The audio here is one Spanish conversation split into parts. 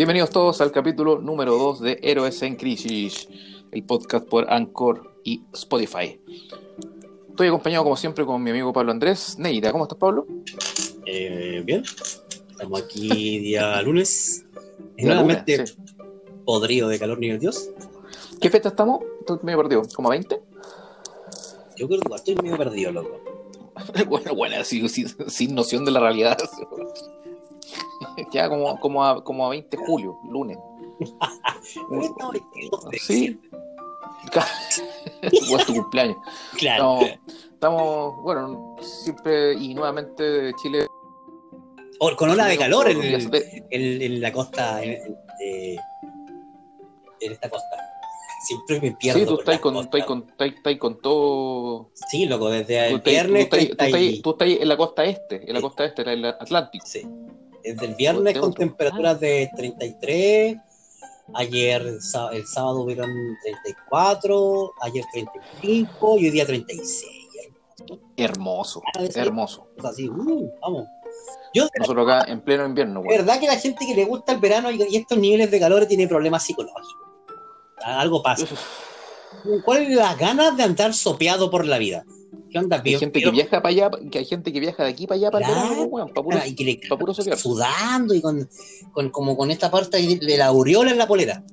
Bienvenidos todos al capítulo número 2 de Héroes en Crisis, el podcast por Anchor y Spotify. Estoy acompañado como siempre con mi amigo Pablo Andrés. Neida, ¿cómo estás Pablo? Eh, bien, estamos aquí día lunes. Nuevamente sí. podrido de calor nivel Dios. ¿Qué fecha estamos? Estoy medio perdido. ¿Como a 20? Yo creo que estoy medio perdido, loco. bueno, bueno, sin noción de la realidad. Ya como, como, a, como a 20 de julio, lunes. Sí. o es tu cumpleaños. Claro. No, estamos, bueno, siempre y nuevamente Chile. O- con ola de calor en, en- en la costa. En, en- de- en esta costa. Siempre me pierdo. Sí, tú estás con, estás con, estás, estás con todo. Sí, loco, desde el tú viernes. estás- tú 30 estás- tú estás en la costa este, en la costa este, en el Atlántico. Sí. Desde el viernes con temperaturas de 33. Ayer, el sábado, hubieron 34. Ayer, 35. Y hoy día, 36. Hermoso, Ah, hermoso. O sea, así, uh, vamos. Yo, Nosotros acá en pleno invierno, güey. verdad que la gente que le gusta el verano y, y estos niveles de calor tiene problemas psicológicos. Algo pasa. ¿Cuáles son las ganas de andar sopeado por la vida? ¿Qué onda, Hay gente que viaja para allá, que hay gente que viaja de aquí para allá para el Claro. verano, güey, para puro, Ah, y que le para puro sopear. sudando y con, con- como con esta parte de la aureola en la polera.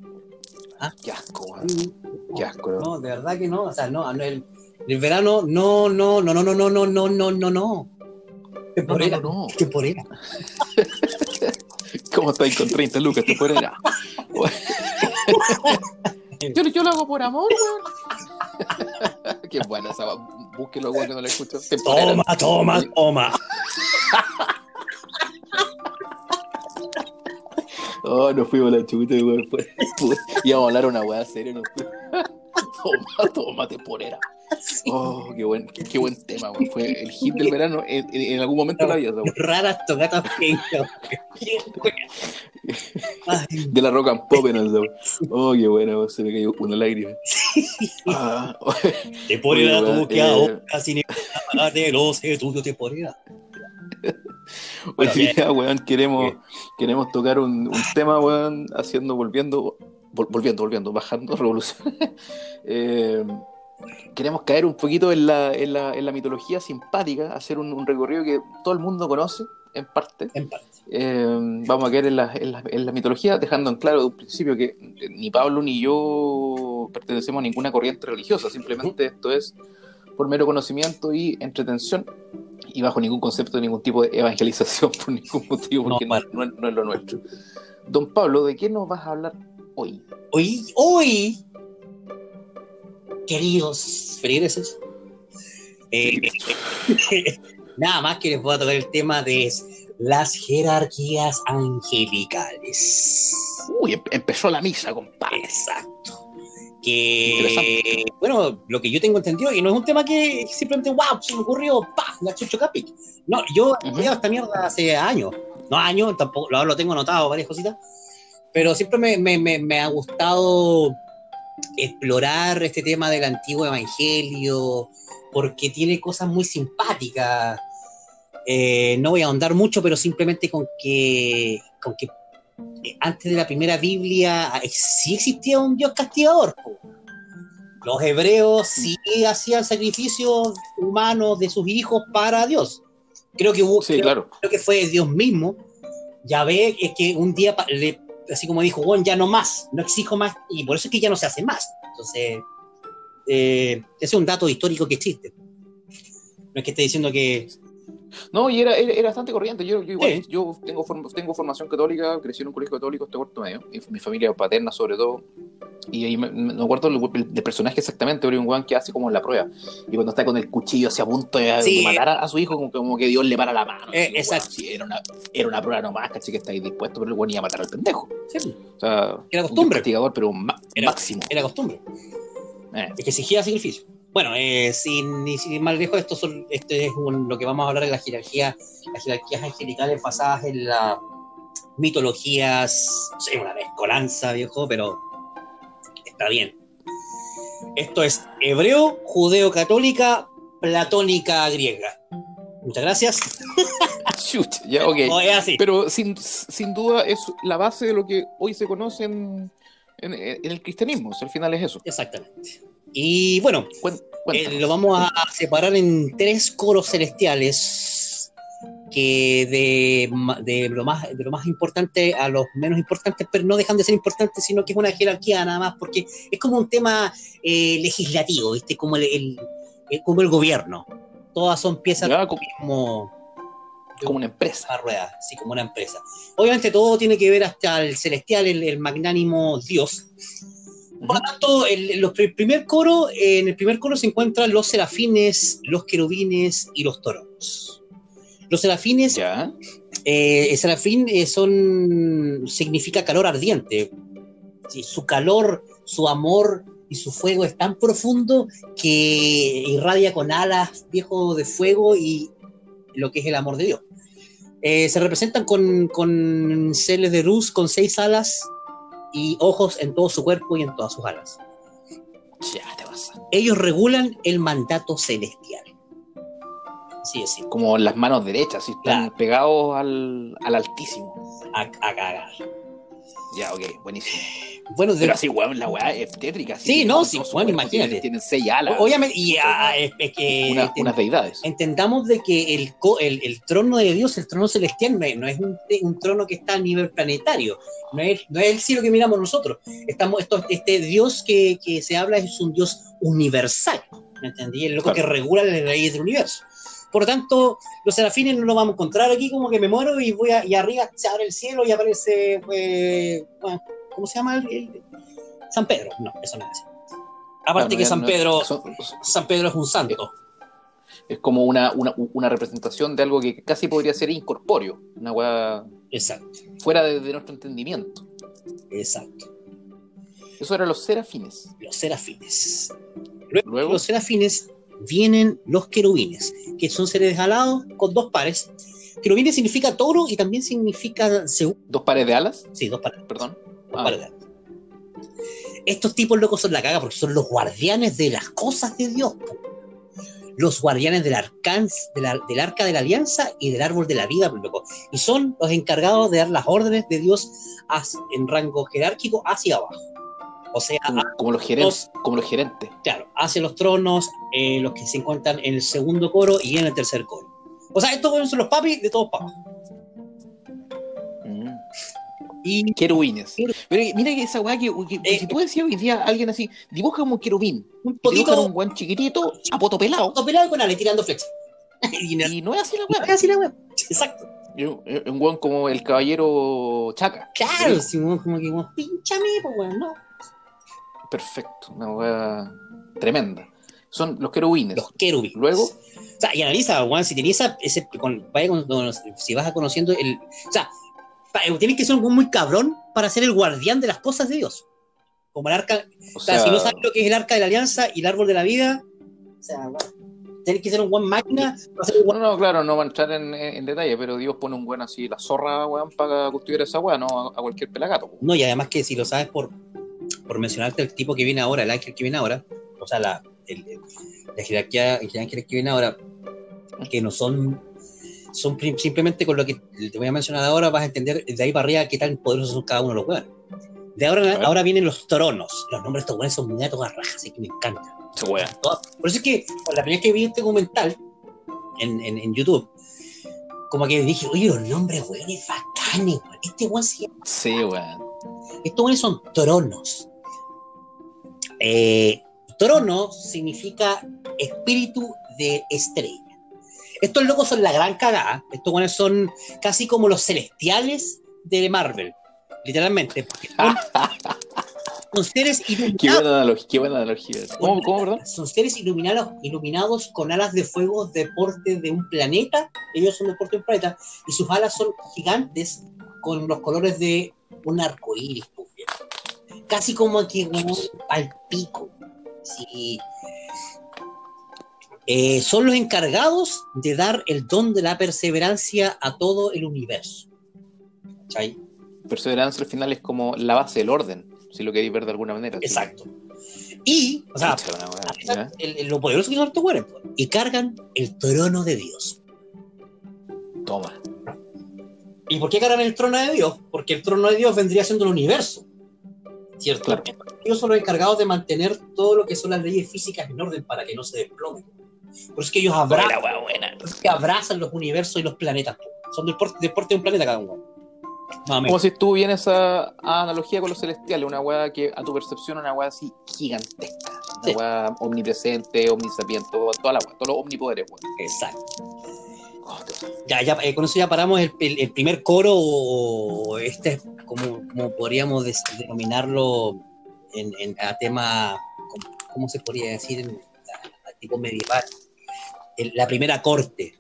Qué asco, güey. Qué asco, güey. No, de verdad que no. O sea, no, no, el, el verano, no, no, no, no, no, no, no, no, no, no, no. No, no, Temporera, no, no. temporera. ¿Cómo estáis con 30 lucas? Te fuera ya. yo, yo lo hago por amor, weón. Qué buena esa. Búsquelo, weón, que no la escucho. Temporera. Toma, toma, toma. Oh, nos fuimos a la chuta, weón. Íbamos a hablar una weá seria. Nos fuimos. Toma, toma, temporera. Oh, qué buen, qué buen tema, weón. Fue el hit del verano en, en- en algún momento de la vida, weá. Raras tocatas De la rock and pop en el show. Oh, qué weón. Se me cayó una lágrima. Ah, Oye, tú que eh, ahora sin de los estudios temporera. Hoy Bueno, día, weón, queremos, queremos tocar un, un tema, weón, haciendo, volviendo, vol- volviendo, volviendo, bajando, revolución. Eh, queremos caer un poquito en la, en la, en la mitología simpática, hacer un, un recorrido que todo el mundo conoce, en parte. En parte. Eh, vamos a caer en la, en, la, en la mitología, dejando en claro de un principio que eh, ni Pablo ni yo pertenecemos a ninguna corriente religiosa, simplemente esto es por mero conocimiento y entretención y bajo ningún concepto de ningún tipo de evangelización por ningún motivo, porque no, No, no es- no es lo nuestro. Don Pablo, ¿de qué nos vas a hablar hoy? Hoy, hoy, queridos feligreses, eh, nada más que les voy a tocar el tema de las jerarquías angelicales. Uy, em- empezó la misa, compadre. Exacto. Que, bueno, lo que yo tengo entendido, y no es un tema que simplemente, wow, se me ocurrió, pa, la chucho capic. No, yo he estudiado esta mierda hace años. No años, tampoco, ahora lo tengo anotado, varias cositas. Pero siempre me, me- me- me ha gustado explorar este tema del antiguo evangelio, porque tiene cosas muy simpáticas. Eh, no voy a ahondar mucho, pero simplemente con que, con que eh, antes de la primera Biblia eh, sí existía un Dios castigador. po. Los hebreos sí hacían sacrificios humanos de sus hijos para Dios. Creo que hubo, Sí, creo, claro. creo que fue Dios mismo. Ya ve, es que un día, le- así como dijo, bueno, ya no más, no exijo más, y por eso es que ya no se hace más. Entonces, eh, ese es un dato histórico que existe. No es que esté diciendo que No, y era, era, era bastante corriente. Yo, yo igual, yo tengo, form- tengo formación católica, crecí en un colegio católico este cuarto medio, y mi familia paterna sobre todo. Y ahí me, me- no acuerdo el, del personaje exactamente, pero un weón que hace como la prueba. Y cuando está con el cuchillo así a punto de, Sí. matar a, a su hijo, como, como que Dios le para la mano. Eh, así, exacto. sí, era, una, era una prueba nomás, caché que estáis dispuesto, pero el weón iba a matar al pendejo. sí, O sea, Era un costumbre. castigador, pero un Era- máximo. era costumbre. Eh. Es que exigía sacrificio. Bueno, eh, sin, ni sin más lejos, esto, son, esto es un- lo que vamos a hablar de la jerarquía, las jerarquías angelicales basadas en las mitologías, no sé, una mezcolanza, viejo, pero está bien. Esto es hebreo, judeo-católica, platónica griega. Muchas gracias. Chucha, ya, ok. No, es así. Pero sin, sin duda es la base de lo que hoy se conoce en, en- en el cristianismo. O sea, al final es eso. Exactamente. Y bueno, eh, lo vamos a separar en tres coros celestiales que de, lo más, de lo más importante a los menos importantes, pero no dejan de ser importantes, sino que es una jerarquía nada más, porque es como un tema eh, legislativo, ¿viste? Como el, el- el- como el gobierno. Todas son piezas como, una empresa. rueda, como una empresa. Obviamente todo tiene que ver hasta el celestial, el, el magnánimo Dios. Por lo tanto, el, los pr- primer coro, eh, en el primer coro se encuentran los serafines, los querubines y los toros. Los serafines, Ya. eh, el serafín eh, son, significa calor ardiente. Sí, su calor, su amor y su fuego es tan profundo que irradia con alas viejo de fuego y lo que es el amor de Dios. Eh, se representan con, con seres de luz con seis alas y ojos en todo su cuerpo y en todas sus alas. Ya te vas. Ellos regulan el mandato celestial. Así es, Como las manos derechas, y están Claro. pegados al, al altísimo. a, a cagar. Ya, ok, buenísimo. Bueno, de- Pero así, weón, la weá es tétrica. así Sí, no, sí, cuerpo imagínate. Tienen, seis alas. obviamente, y ah, es, es que Una- unas deidades. entendamos de que el, el, el trono de Dios, el trono celestial, no es, no es un, un trono que está a nivel planetario, no es, no es el cielo que miramos nosotros. Estamos, esto, este Dios que, que se habla es un Dios universal, ¿me entendí? El loco Claro. que regula las leyes del universo. Por lo tanto, los serafines no los vamos a encontrar aquí como que me muero y voy a, y arriba se abre el cielo y aparece, eh, bueno, ¿cómo se llama? El, el- San Pedro. No, eso no es así. Aparte Claro, que San no- Pedro, San Pedro es un santo. es como una, una, una representación de algo que casi podría ser incorpóreo. Una weá Exacto, fuera de, de nuestro entendimiento. exacto. Eso eran los serafines. Los serafines. Luego, Luego. los serafines vienen los querubines, que son seres alados con dos pares. Querubines significa toro y también significa Dos pares de alas, Sí, dos pares. perdón. Estos tipos locos son la caga porque son los guardianes de las cosas de Dios. po. Los guardianes del, arcán, de la- del arca de la alianza y del árbol de la vida, po, loco. Y son los encargados de dar las órdenes de Dios hacia- en rango jerárquico hacia abajo. O sea, Como, como los gerentes. Como los gerentes. claro, hacia los tronos, eh, los que se encuentran en el segundo coro y en el tercer coro. O sea, estos son los papis de todos papás. Y Querubines. Queru- Pero mira que esa weá que, Eh, si tú decías hoy día alguien así, dibuja como un querubín. un poquito un guan chiquitito, a poto pelado. pelado con Ale tirando flechas. y no, Y no es así la no es weá. así la web. Exacto. Un, guan como el caballero Chaca. Claro, Sí. como que weón, pinchame, pues weón, no. Perfecto. Una weá tremenda. Son los querubines. Los querubines. Luego, O sea, y analiza, weón, si tenías esa, ese, con- vaya con- con- si vas conociendo el. O sea, eh, tienes que ser un weón muy cabrón para ser el guardián de las cosas de Dios. Como el arca, o O sea, sea, si no sabes lo que es el arca de la alianza y el árbol de la vida, o sea, bueno, tienes que ser un buen máquina para ser un No, no, claro, no va a entrar en, en detalle, pero Dios pone un buen así, la zorra, weón, para cultivar esa weá, no a, a cualquier pelagato. po. No, y además que si lo sabes por, por mencionarte el tipo que viene ahora, el ángel que viene ahora, o sea, la, el- el- la jerarquía, el ángel que viene ahora, que no son, son simplemente con lo que te voy a mencionar ahora, vas a entender de ahí para arriba qué tan poderosos son cada uno de los hueones. De ahora, ahora vienen los tronos. Los nombres de estos hueones son muy a todas rajas, así que me weá. Todo- Por eso es que la primera vez que vi este documental en, en, en YouTube, como que dije, oye, los nombres, weón, es bacanes, weón. Este weón se llama- Sí, weón. Estos weones son tronos. Eh, trono significa espíritu de estrella. Estos locos son la gran cagada. Estos weones son casi como los celestiales de Marvel. Literalmente. porque son, son seres Qué iluminados. buena analogía, qué buena analogía. ¿Cómo, cómo, perdón? Son seres iluminados, iluminados con alas de fuego de porte de un planeta. Ellos son de porte de un planeta. Y sus alas son gigantes con los colores de un arco iris. pues. Casi como que al pico. Sí. Eh, son los encargados de dar el don de la perseverancia a todo el universo. ¿Cachai? Perseverancia al final es como la base del orden, si lo queréis ver de alguna manera. Exacto. Y, o sea, lo poderoso que son estos güeyes, pues, y cargan el trono de Dios. Toma. ¿Y por qué cargan el trono de Dios? Porque el trono de Dios vendría siendo el universo. ¿Cierto? Claro. Ellos son los encargados de mantener todo lo que son las leyes físicas en orden para que no se desplomen. Por eso es que ellos abrazan, Buena, weá, buena. por eso es que abrazan los universos y los planetas. po. Son del porte, del porte de un planeta cada uno. Como si estuvo bien esa analogía con los celestiales, una weá que a tu percepción es una weá así gigantesca. Una Sí. weá omnipresente, omnisapiente, toda la weá, todos los omnipoderes, weón. Exacto. Oh, Ya, ya, eh, con eso ya paramos el, el- el primer coro, o este, es como, como podríamos denominarlo en, en- a tema, ¿cómo, cómo se podría decir en tipo medieval? El- la primera corte.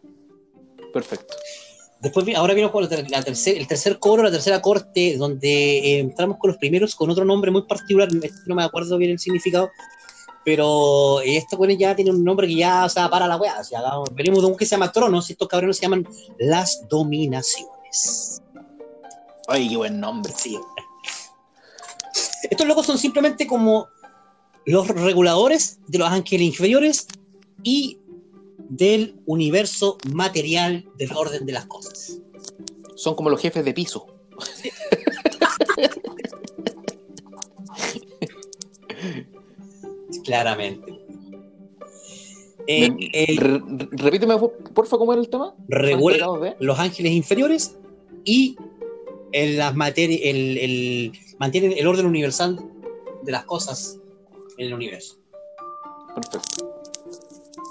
Perfecto. Después, ahora la la tercer- el tercer coro, la tercera corte, donde eh, entramos con los primeros con otro nombre muy particular, este no me acuerdo bien el significado, pero esta bueno ya tiene un nombre que ya, o sea, para la weá. O sea, venimos de un que se llama Tronos, estos cabrones se llaman las dominaciones. Ay, qué buen nombre. Sí. Estos locos son simplemente como los reguladores de los ángeles inferiores y del universo material del orden de las cosas. Son como los jefes de piso. Claramente. Eh, eh, re- re- repíteme, por- porfa, cómo era el tema. regula los ángeles inferiores y en las materias, el, el- mantienen el orden universal de las cosas en el universo. Perfecto.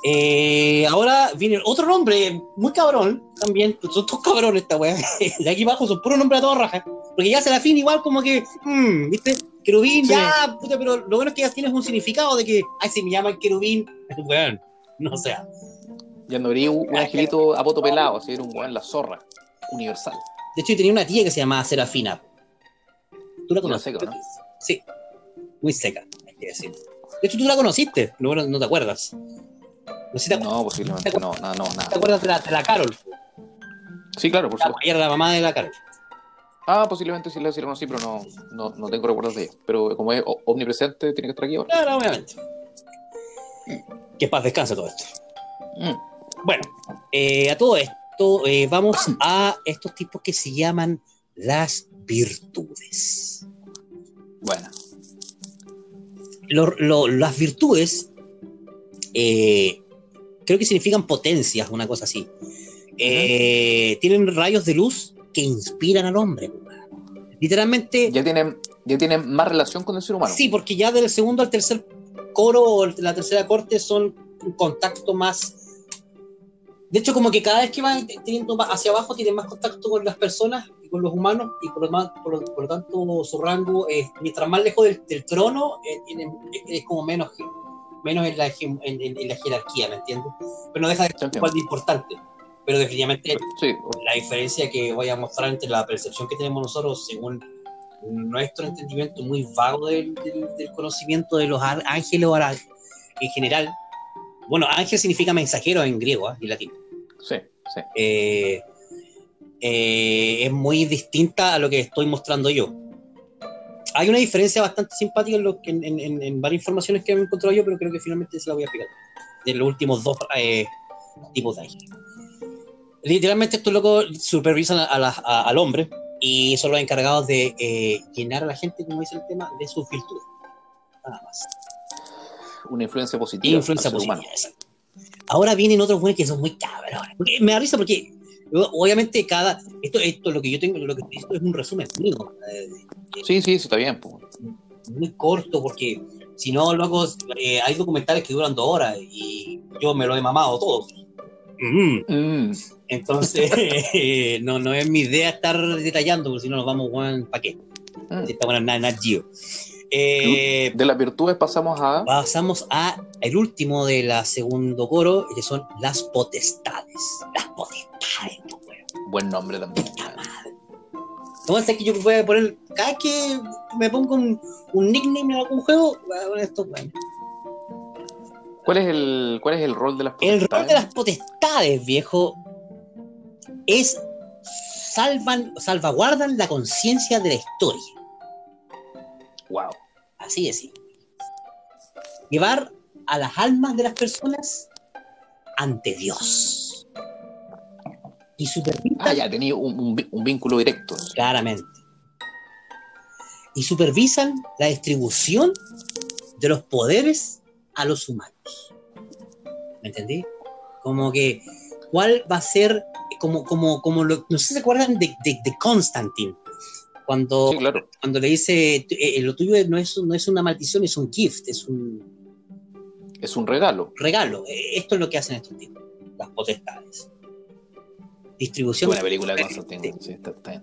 Eh, ahora viene otro nombre muy cabrón también. Son todos cabrones esta weá. De aquí abajo son puros nombres a toda raja. Porque ya se la fin igual como que, mm, ¿viste? Querubín, Sí. ya, puta, pero lo bueno es que ya tienes un significado de que, ay, si me llaman querubín, weón, no sea. Ya no habría un, un angelito a poto pelado, así era un weón la zorra. Universal. De hecho, yo tenía una tía que se llamaba Serafina. ¿Tú la conoces? seca, ¿no? Sí, muy seca, que decir. De hecho, tú la conociste, no, bueno, no te acuerdas. No si te, No, posiblemente no, no, no, te nada. acuerdas de la, de la Carol. Sí, claro, por supuesto. Ella era la mamá de la Carol. Ah, posiblemente sí la sí la conocí, pero no, no, no tengo recuerdos de ella. Pero como es omnipresente, tiene que estar aquí ahora. Claro, obviamente. Que paz descanse todo esto. Mm. Bueno, eh, a todo esto eh, vamos a estos tipos que se llaman las virtudes. Bueno, Lo- lo- las virtudes eh, creo que significan potencias, una cosa así. Eh, Tienen rayos de luz que inspiran al hombre. Literalmente, ya tienen, ya tienen más relación con el ser humano. sí, porque ya del segundo al tercer coro o la tercera corte son un contacto más. De hecho, como que cada vez que van teniendo más hacia abajo, tienen más contacto con las personas y con los humanos, y por lo, más- por lo- por lo tanto, su rango, es, mientras más lejos del, del trono, eh, es, como menos, menos en, la, en, en- en la jerarquía, ¿me entiendes? Pero no deja de ser igual de importante. Pero definitivamente Sí, la diferencia que voy a mostrar entre la percepción que tenemos nosotros según nuestro entendimiento muy vago del, del- del conocimiento de los ángeles o en general. Bueno, ángel significa mensajero en griego ¿ah? y latín. sí, sí. Eh, eh, es muy distinta a lo que estoy mostrando yo. Hay una diferencia bastante simpática en, lo que- en, en- en- varias informaciones que he encontrado yo, pero creo que finalmente se la voy a explicar. De los últimos dos eh, tipos de ángeles. Literalmente estos locos supervisan a- a la- a- al hombre y son los encargados de eh, llenar a la gente, como dice el tema, de sus virtudes. Nada más. Una influencia positiva. Influencia positiva. Ahora vienen otros buenos que son muy cabrones. Me da risa porque obviamente cada esto esto lo que yo tengo lo que esto es un resumen mío, eh, Sí, sí, está bien. pues. muy corto porque si no luego eh, hay documentales que duran dos horas y yo me lo he mamado todos. Mm. Mm, Entonces eh, no no es mi idea estar detallando porque si no nos vamos ¿para qué? mm. Si Está bueno Nat Nat Geo. Eh, De las virtudes pasamos a. pasamos a el último de la segundo coro, que son las potestades. Las potestades, weón. Buen nombre también. No, es que yo voy a poner, cada vez que me pongo un, un nickname en algún juego, voy a poner. ¿Cuál es el, cuál es el rol de las El rol de potestades? las potestades, viejo, es salvan, salvaguardan la conciencia de la historia. Wow. Así es. Llevar a las almas de las personas ante Dios. y supervisan. Ah, ya, tenía un, un- un vínculo directo. Claramente. Y supervisan la distribución de los poderes a los humanos. ¿Me entendí? Como que, ¿cuál va a ser, como, como, como lo, no sé si se acuerdan de, de, de Constantine, cuando, Sí, claro. cuando le dice, "Tú- eh, lo tuyo no es, no es una maldición, es un gift, es un Es un regalo. regalo. Eh, Esto es lo que hacen estos tipos, las potestades. Distribución. buena película de. Sí, está, está bien.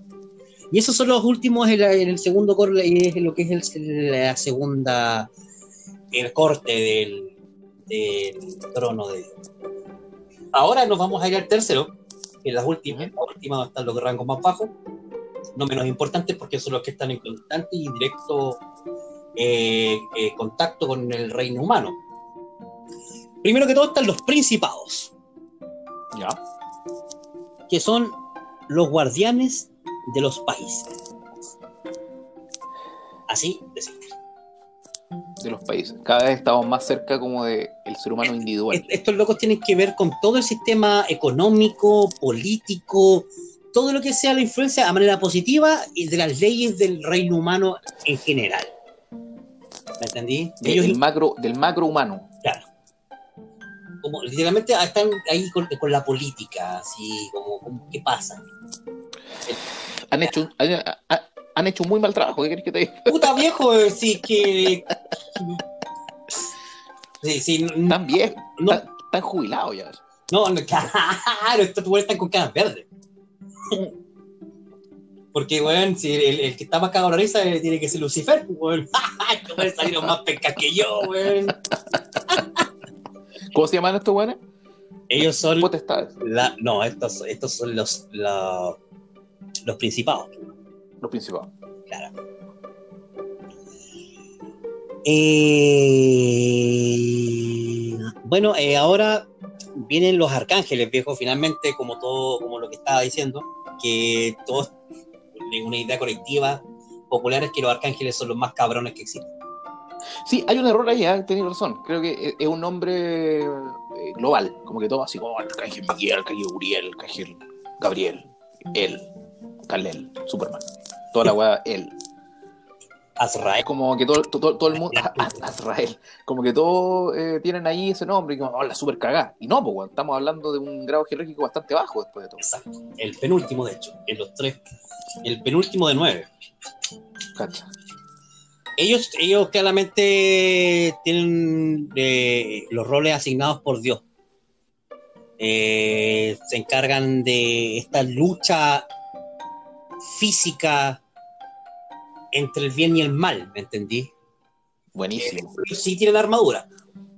Y esos son los últimos en, la- en el segundo corte, es lo que es el- la segunda, el corte del, del trono de Dios. Ahora nos vamos a ir al tercero, que es la última, la última va a estar los rangos más bajos, no menos importantes porque son los que están en constante y directo eh, eh, contacto con el reino humano. Primero que todo están los principados, Ya. que son los guardianes de los países. Así de simple. De los países. Cada vez estamos más cerca como de el ser humano individual. Est- Estos locos tienen que ver con todo el sistema económico, político, todo lo que sea la influencia a manera positiva y de las leyes del reino humano en general. ¿Me entendí? De- Ellos, del macro, del macro humano. claro, como literalmente están ahí con, con la política, así como, como, ¿qué pasa? Han hecho, un- han, han- hecho un muy mal trabajo. ¿Qué querés que te diga? Puta viejo, eh, sí que. Sí, sí, no, Están viejos. no, Están, están jubilados ya. no, no, claro, estos están con caras verdes. Porque, weón, si el, el que está más cagado la risa eh, tiene que ser Lucifer, pues, weón. Güeyes salieron más pescas que yo, weón. ¿Cómo se llaman estos buenos? Ellos son. Potestades. La, no, estos, estos son los, la- los principados. Los principales. Claro. Eh, bueno, eh, ahora vienen los arcángeles, viejo, finalmente, como todo, como lo que estaba diciendo, que todos, en una idea colectiva popular es que los arcángeles son los más cabrones que existen. Sí, hay un error ahí, ¿eh? tenés razón. Creo que es- es un nombre eh, global, como que todo así como el Arcángel Miguel, Arcángel Uriel, Arcángel Gabriel, él, Kalel, Superman. Toda la weá, él. Azrael, como que todo, todo, todo el mundo, Azrael, como que todos eh, tienen ahí ese nombre y como, oh, la super cagá. Y no, pues, estamos hablando de un grado jerárquico bastante bajo después de todo. exacto, el penúltimo, de hecho, en los tres, el penúltimo de nueve. Cacha. Ellos, ellos claramente tienen eh, los roles asignados por Dios. Eh, se encargan de esta lucha física entre el bien y el mal, ¿me entendí? Buenísimo. Ellos sí tienen armadura.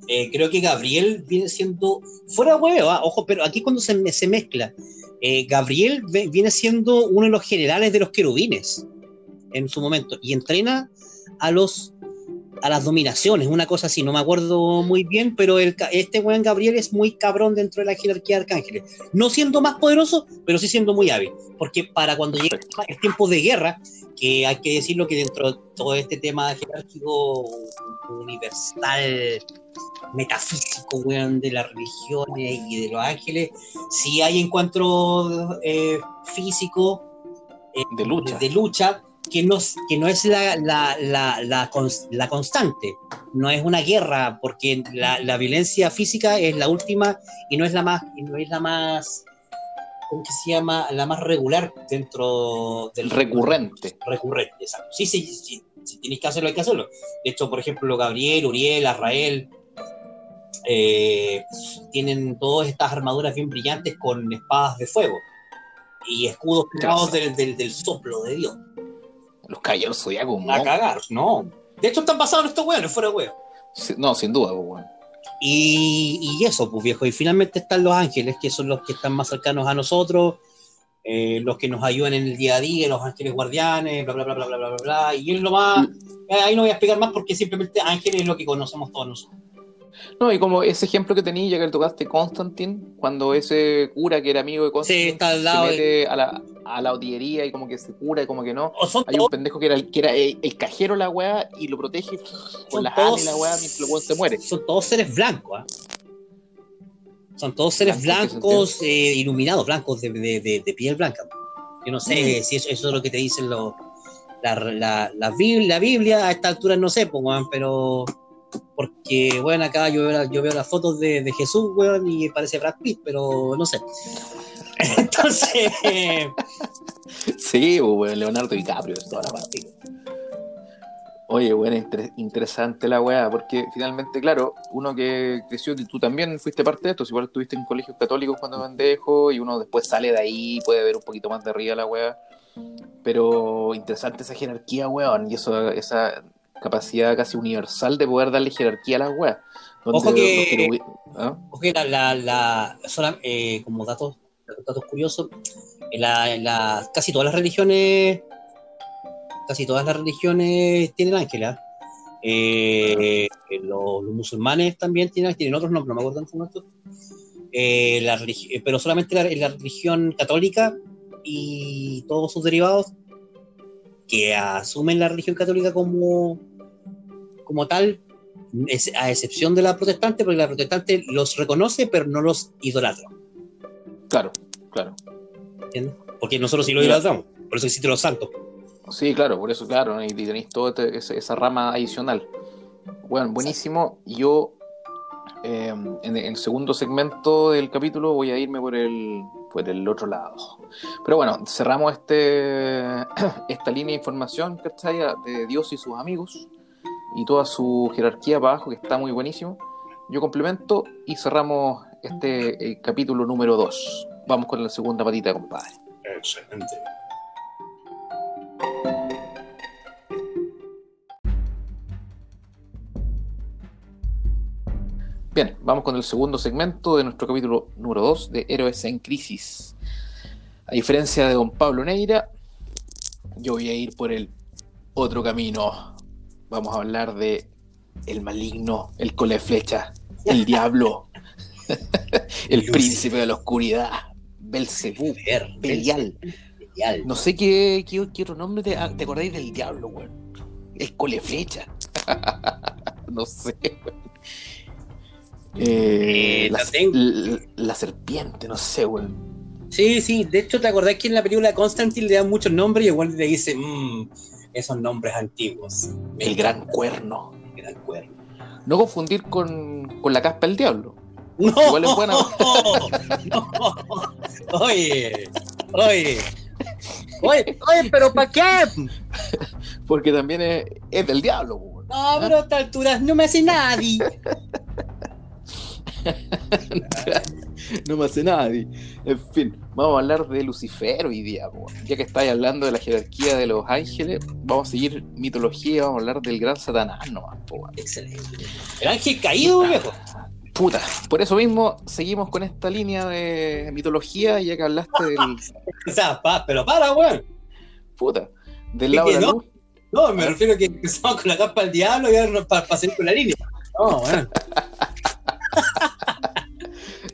Eh, creo que Gabriel viene siendo, fuera huevo, ah, ojo, pero aquí cuando se, se mezcla, eh, Gabriel ve- viene siendo uno de los generales de los querubines en su momento y entrena a los a las dominaciones, una cosa así, no me acuerdo muy bien, pero el, este buen Gabriel es muy cabrón dentro de la jerarquía de arcángeles. No siendo más poderoso, pero sí siendo muy hábil. Porque para cuando llegue el tiempo de guerra, que hay que decirlo que dentro de todo este tema jerárquico universal, metafísico, weón, de las religiones y de los ángeles, si hay encuentros eh, físicos De lucha. de lucha que no, que no es la, la, la, la, cons- la constante, no es una guerra, porque la, la violencia física es la última y no es la más, y no es la más, ¿cómo que se llama? La más regular dentro del Recurrente. recurrente, exacto. Sí, sí, sí, si tienes que hacerlo, hay que hacerlo. De hecho, por ejemplo, Gabriel, Uriel, Arrael, eh, tienen todas estas armaduras bien brillantes con espadas de fuego y escudos creados del, del, del soplo de Dios. Los caballeros zodiacos, no. A cagar, no. De hecho, están basados en estos weones, fuera de weón. no, sin duda, pues, weón. Y, y, eso, pues viejo. Y finalmente están los ángeles, que son los que están más cercanos a nosotros, eh, los que nos ayudan en el día a día, los ángeles guardianes, bla, bla, bla, bla, bla, bla, bla. Y es lo más. Mm. Eh, ahí no voy a explicar más porque simplemente ángeles es lo que conocemos todos nosotros. No, y como ese ejemplo que tenía, ya que le tocaste Constantine, cuando ese cura que era amigo de Constantine Sí, está al lado se mete a, la, a la botillería y como que se cura y como que no. Hay un pendejo que era el, que era el, el cajero la weá y lo protege con Son las todos- alas y la weá mientras el weón se muere. son todos seres blancos. ¿ah? Son todos seres blancos, eh, iluminados, blancos, de, de, de, piel blanca. Yo no sé mm. si eso, eso, es lo que te dicen los, la, la, la, Biblia, la, Biblia, a esta altura no sé, pero porque, bueno, acá yo veo, las fotos de, Jesús, weón, y parece Brad Pitt, pero no sé. Entonces. sí, weón, Leonardo DiCaprio es toda la parte. Oye, bueno, interesante la weá, porque finalmente, claro, uno que creció, tú también fuiste parte de esto, igual estuviste en colegios católicos cuando pendejo, y uno después sale de ahí, puede ver un poquito más de arriba la weá. Pero interesante esa jerarquía, weón, y eso, esa capacidad casi universal de poder darle jerarquía a las weas. Ojo que, ¿ah? ojo que la, la, eh, como datos, datos curiosos, en la, casi todas las religiones casi todas las religiones tienen ángeles. ¿ah? Eh, los, musulmanes también tienen, tienen otros nombres, no me acuerdo en eh, la eh, pero solamente la, la, religión católica y todos sus derivados que asumen la religión católica como, como tal, a excepción de la protestante, porque la protestante los reconoce pero no los idolatra. Claro, claro. ¿Entiendes? Porque nosotros sí lo idolatramos, por eso existen los santos. Sí, claro, por eso, claro, y tenéis toda este, esa rama adicional. Bueno, buenísimo. Yo, em, en, el segundo segmento del capítulo, voy a irme por el, por el otro lado. Pero bueno, cerramos este, esta línea de información, ¿cachai? De Dios y sus amigos y toda su jerarquía para abajo, que está muy buenísimo. Yo complemento y cerramos este eh, capítulo número 2. Vamos con la segunda patita, compadre. Excelente. Bien, vamos con el segundo segmento de nuestro capítulo número 2 de Héroes en Crisis. A diferencia de don Pablo Neira, yo voy a ir por el otro camino. Vamos a hablar de el maligno, el cole flecha, el diablo, el príncipe de la oscuridad, Belcebú, Belial. No sé qué, qué, otro nombre te, ah, te acordáis del diablo, weón. El cole flecha. no sé, weón. Eh, la, serpiente, no sé, güey. Sí, sí, de hecho, ¿te acordás que en la película Constantine le dan muchos nombres y igual le dice, mmm, esos nombres antiguos? El gran cuerno. El gran cuerno. No confundir con, con la caspa del diablo. No, igual es buena. No, oye, oye. Oye, oye, pero ¿para qué? Porque también es, es del diablo. Güey. No, pero a estas alturas no me hace nadie. no me hace nadie. En fin, vamos a hablar de Lucifer hoy día. Ya que estáis hablando de la jerarquía de los ángeles, vamos a seguir mitología, vamos a hablar del gran Satanás nomás. Excelente. El ángel caído, viejo. Puta, por eso mismo seguimos con esta línea de mitología, ya que hablaste del. o sea, pero para, weón. Puta, del lado de la no? No, me refiero a que empezamos con la capa del diablo y ahora para seguir con la línea. No, weón.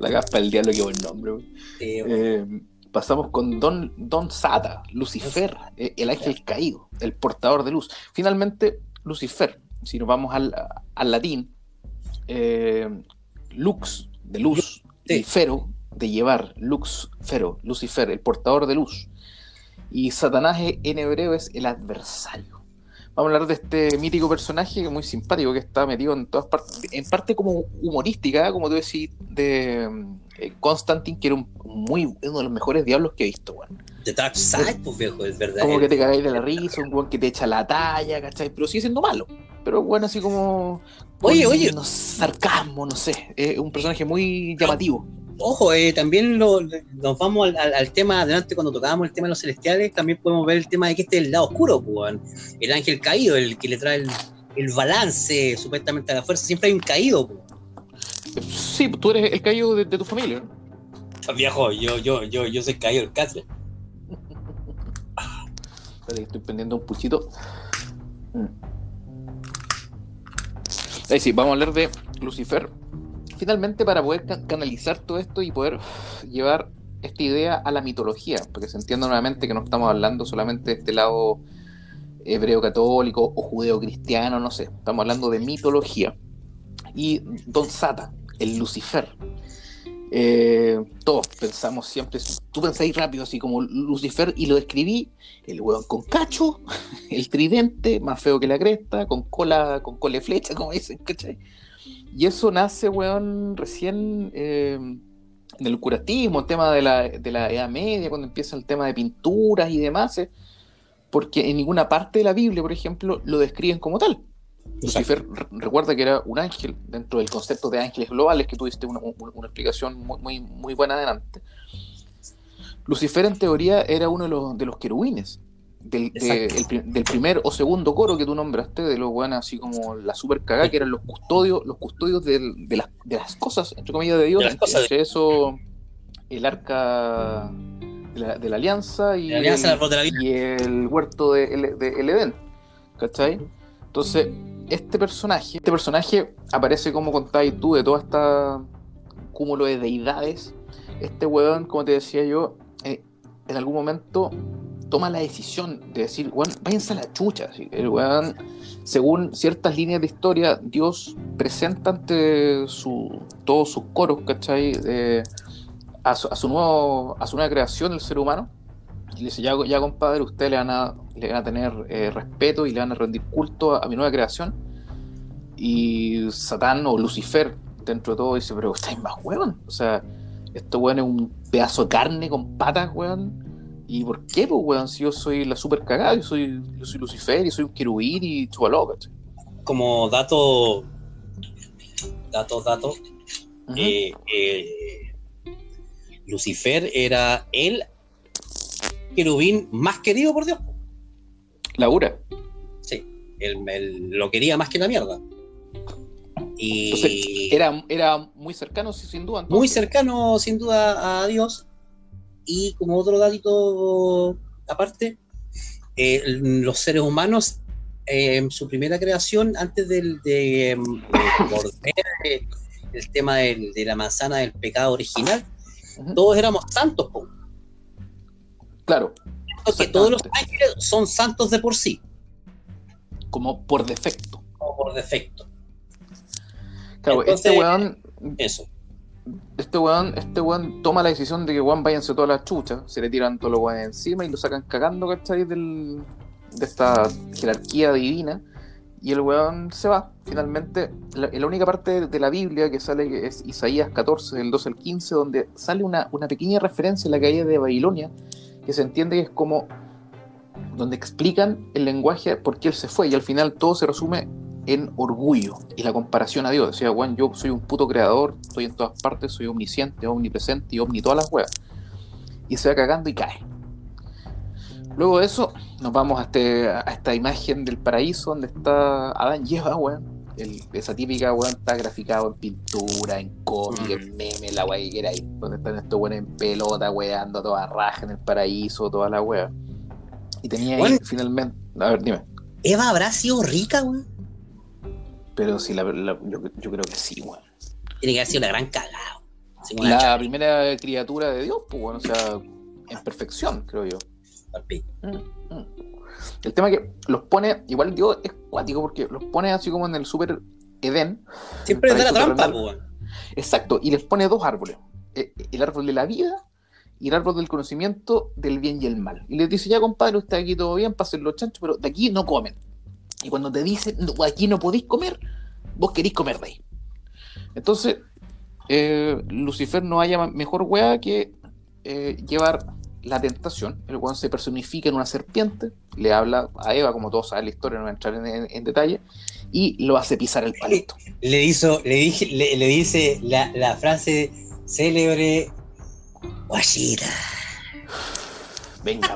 La capa del diablo, qué buen nombre. Eh, pasamos con Don, Don Sata, Lucifer, eh, el ángel caído, el portador de luz. Finalmente, Lucifer, si nos vamos al, latín, eh, lux, de luz, y fero, de llevar, lux, fero, Lucifer, el portador de luz. Y Satanás en hebreo es el adversario. Vamos a hablar de este mítico personaje muy simpático que está metido en todas partes, en parte como humorística, como tú decís, de eh, Constantine, que era un, muy, uno de los mejores diablos que he visto, weón. The Dark Side, pues viejo, es verdad. Como que te cagáis de la risa, un weón que te echa la talla, ¿cachai? Pero sigue siendo malo. Pero bueno, así como. Oye, oye. sarcasmo, no sé. Es un personaje muy llamativo ojo, eh, también lo, nos vamos al, tema, adelante cuando tocábamos el tema de los celestiales, también podemos ver el tema de que este es el lado oscuro, pues, el ángel caído, el que le trae el, balance supuestamente a la fuerza, siempre hay un caído. Pues. Sí, tú eres el caído de, tu familia. Viejo, yo, yo, yo, yo soy caído el cáncer. estoy pendiendo un puchito. Mm. Ahí sí, vamos a hablar de Lucifer finalmente para poder canalizar todo esto y poder llevar esta idea a la mitología, porque se entienda nuevamente que no estamos hablando solamente de este lado hebreo católico o judeo cristiano, no sé, estamos hablando de mitología. Y Don Sata, el Lucifer. Eh, todos pensamos siempre, tú pensáis rápido, así como Lucifer, y lo describí, el hueón con cacho, el tridente, más feo que la cresta, con cola, con cola flecha, como dicen, ¿cachai? Y eso nace, weón, recién eh, en el curatismo, el tema de la, de la Edad Media, cuando empieza el tema de pinturas y demás, eh, porque en ninguna parte de la Biblia, por ejemplo, lo describen como tal. Lucifer, recuerda que era un ángel dentro del concepto de ángeles globales, que tuviste una, una, explicación muy, muy, buena adelante. Lucifer, en teoría, era uno de los, de los querubines. Del, del, primer o segundo coro que tú nombraste, de los buenos así como la super cagada, que eran los custodios, los custodios de, las, de las cosas, entre comillas, de Dios. entre, eso, el arca de la, alianza y, el, y el huerto de, el Edén. ¿Cachai? Entonces, este personaje, este personaje aparece como contáis tú de todo este cúmulo de deidades. Este weón, como te decía yo, eh, en algún momento toma la decisión de decir, weón, váyanse a la chucha. El weón, según ciertas líneas de historia, Dios presenta ante su, todos sus coros, ¿cachai? a, su, nuevo, a su nueva creación, el ser humano. Y le dice, ya, ya compadre, ustedes le van a, a tener eh, respeto y le van a rendir culto a mi nueva creación y Satán o Lucifer, dentro de todo, dice, pero estáis más weón. O sea, esto weón es un pedazo de carne con patas, weón. ¿Y por qué, pues, weón? Si yo soy la super cagada, yo soy, yo soy Lucifer y soy un querubín y chualo, Como dato, dato, dato, eh, eh, Lucifer era el querubín más querido por Dios. Laura. Sí, él lo quería más que la mierda. Y era, era muy cercano, sin duda. Muy cercano, sin duda, a Dios. Y como otro datito aparte, eh, los seres humanos, en su primera creación, antes del, de, morder el tema de la manzana del pecado original, todos éramos santos. Claro. Entonces, todos los ángeles son santos de por sí. Como por defecto. Como por defecto. Claro, este weón. Eso. Este weón, este weón toma la decisión de que weón váyanse todas las chuchas, se le tiran todos los weones encima y lo sacan cagando, ¿cachai? Del, de esta jerarquía divina. Y el weón se va. Finalmente, la, la única parte de la Biblia que sale es Isaías 14, del 12 al 15, donde sale una, una pequeña referencia a la caída de Babilonia, que se entiende que es como donde explican el lenguaje por qué él se fue. Y al final todo se resume en orgullo y la comparación a Dios. Decía, Juan, yo soy un puto creador, estoy en todas partes, soy omnisciente, omnipresente y omni todas las weas. Y se va cagando y cae. Luego de eso, nos vamos a, este, a esta imagen del paraíso donde está Adán y Eva, weón. esa típica weón está graficado en pintura, en cómic, en mm. meme, la wea que queráis. Donde están estos weones en pelota, weando, toda raja en el paraíso, toda la wea. Y tenía ahí, finalmente. A ver, dime. ¿Eva habrá sido rica, weón? Pero sí, la, yo, creo que sí, weón. Tiene que haber sido la gran cagada. La primera criatura de Dios, pues bueno, o sea, en perfección, creo yo. Mm, mm. El tema que los pone, igual Dios es cuático porque los pone así como en el super Edén. Siempre de la trampa, pues. Exacto, y les pone dos árboles: e, el árbol de la vida y el árbol del conocimiento del bien y el mal. Y les dice: Ya, compadre, usted aquí todo bien, pasen los chanchos, pero de aquí no comen. Y cuando te dicen, aquí no podéis comer, vos queréis comer de ahí. Entonces, eh, Lucifer no haya mejor weá que eh, llevar la tentación. El weón se personifica en una serpiente, le habla a Eva, como todos saben la historia, no voy a entrar en, detalle, y lo hace pisar el palito. Le, hizo, le, dije, le, dice la, frase célebre, Guajira. Venga.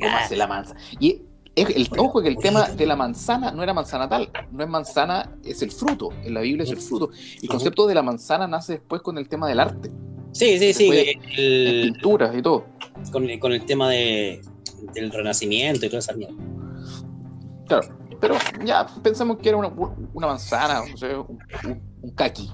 ¿Cómo hace la mansa? Y el, ojo que el tema de la manzana no era manzana tal, no es manzana, es el fruto. En la Biblia es el fruto. El concepto de la manzana nace después con el tema del arte. Sí, sí, sí. El, pinturas y todo. Con, con el tema de, del renacimiento y toda esa mierda. Claro, pero ya pensamos que era una, una manzana, no sé, un, un, kaki,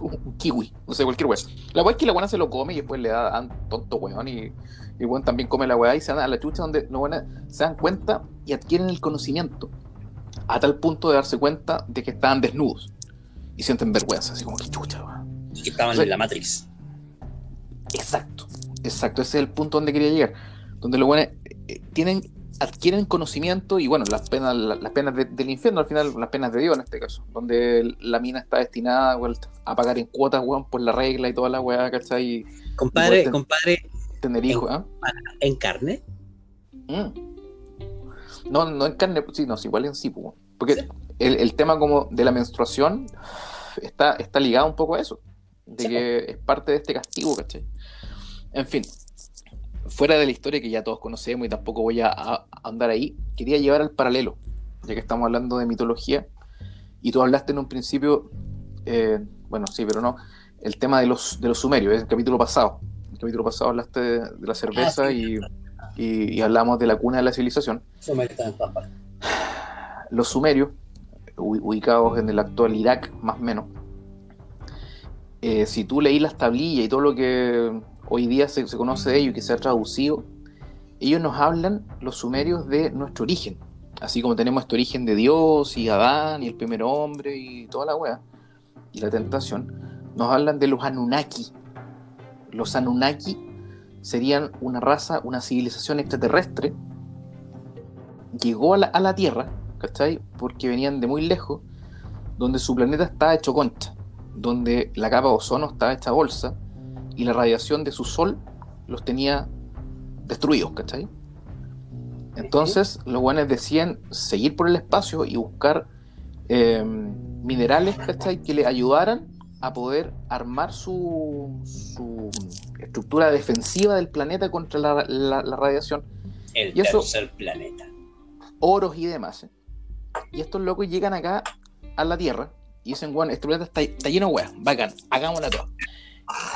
un, kiwi, no sé, cualquier weón. La weá es que la buena se lo come y después le da a tonto weón y y bueno, también come la weá y se dan a la chucha donde no se dan cuenta y adquieren el conocimiento. A tal punto de darse cuenta de que estaban desnudos. Y sienten vergüenza, así como que chucha, weón. Que estaban O sea, en la Matrix. Exacto, exacto, ese es el punto donde quería llegar, donde los buenos eh, tienen, adquieren conocimiento y bueno, las penas, la- las penas de- del infierno, al final las penas de Dios en este caso, donde la mina está destinada weón, a pagar en cuotas, weón, por la regla y toda la weá, ¿cachai? Y Compadre, te- compadre, tener hijos, ¿ah? en carne. Mm. No, no en carne, sí, no, sí, igual en sí, pues, porque Sí. el, el tema como de la menstruación está, está ligado un poco a eso, de Sí, que es parte de este castigo, ¿cachai? En fin, fuera de la historia que ya todos conocemos y tampoco voy a, a- a andar ahí, quería llevar al paralelo, ya que estamos hablando de mitología, y tú hablaste en un principio, eh, bueno, sí, pero no, el tema de los, de los sumerios, es el capítulo pasado. El capítulo pasado hablaste de, de la cerveza Ah, sí. y, y, y hablamos de la cuna de la civilización. Los sumerios, ubicados en el actual Irak, más o menos, eh, si tú leí las tablillas y todo lo que hoy día se, se conoce de ellos y que se ha traducido, ellos nos hablan, los sumerios, de nuestro origen. Así como tenemos este origen de Dios y Adán y el primer hombre y toda la wea, y la tentación, nos hablan de los Anunnaki. Los Anunnaki serían una raza, una civilización extraterrestre. Llegó a la, a la Tierra, ¿cachai? Porque venían de muy lejos, donde su planeta estaba hecho concha, donde la capa de ozono estaba hecha bolsa y la radiación de su sol los tenía destruidos, ¿cachai? Entonces los guanes decían seguir por el espacio y buscar eh, minerales, ¿cachai? Que le ayudaran a poder armar su, su estructura defensiva del planeta contra la, la- la radiación, El Y eso- tercer planeta. oros y demás. Y estos locos llegan acá a la Tierra y dicen, bueno, este planeta está, está lleno de weas, bacán, hagámosla toda.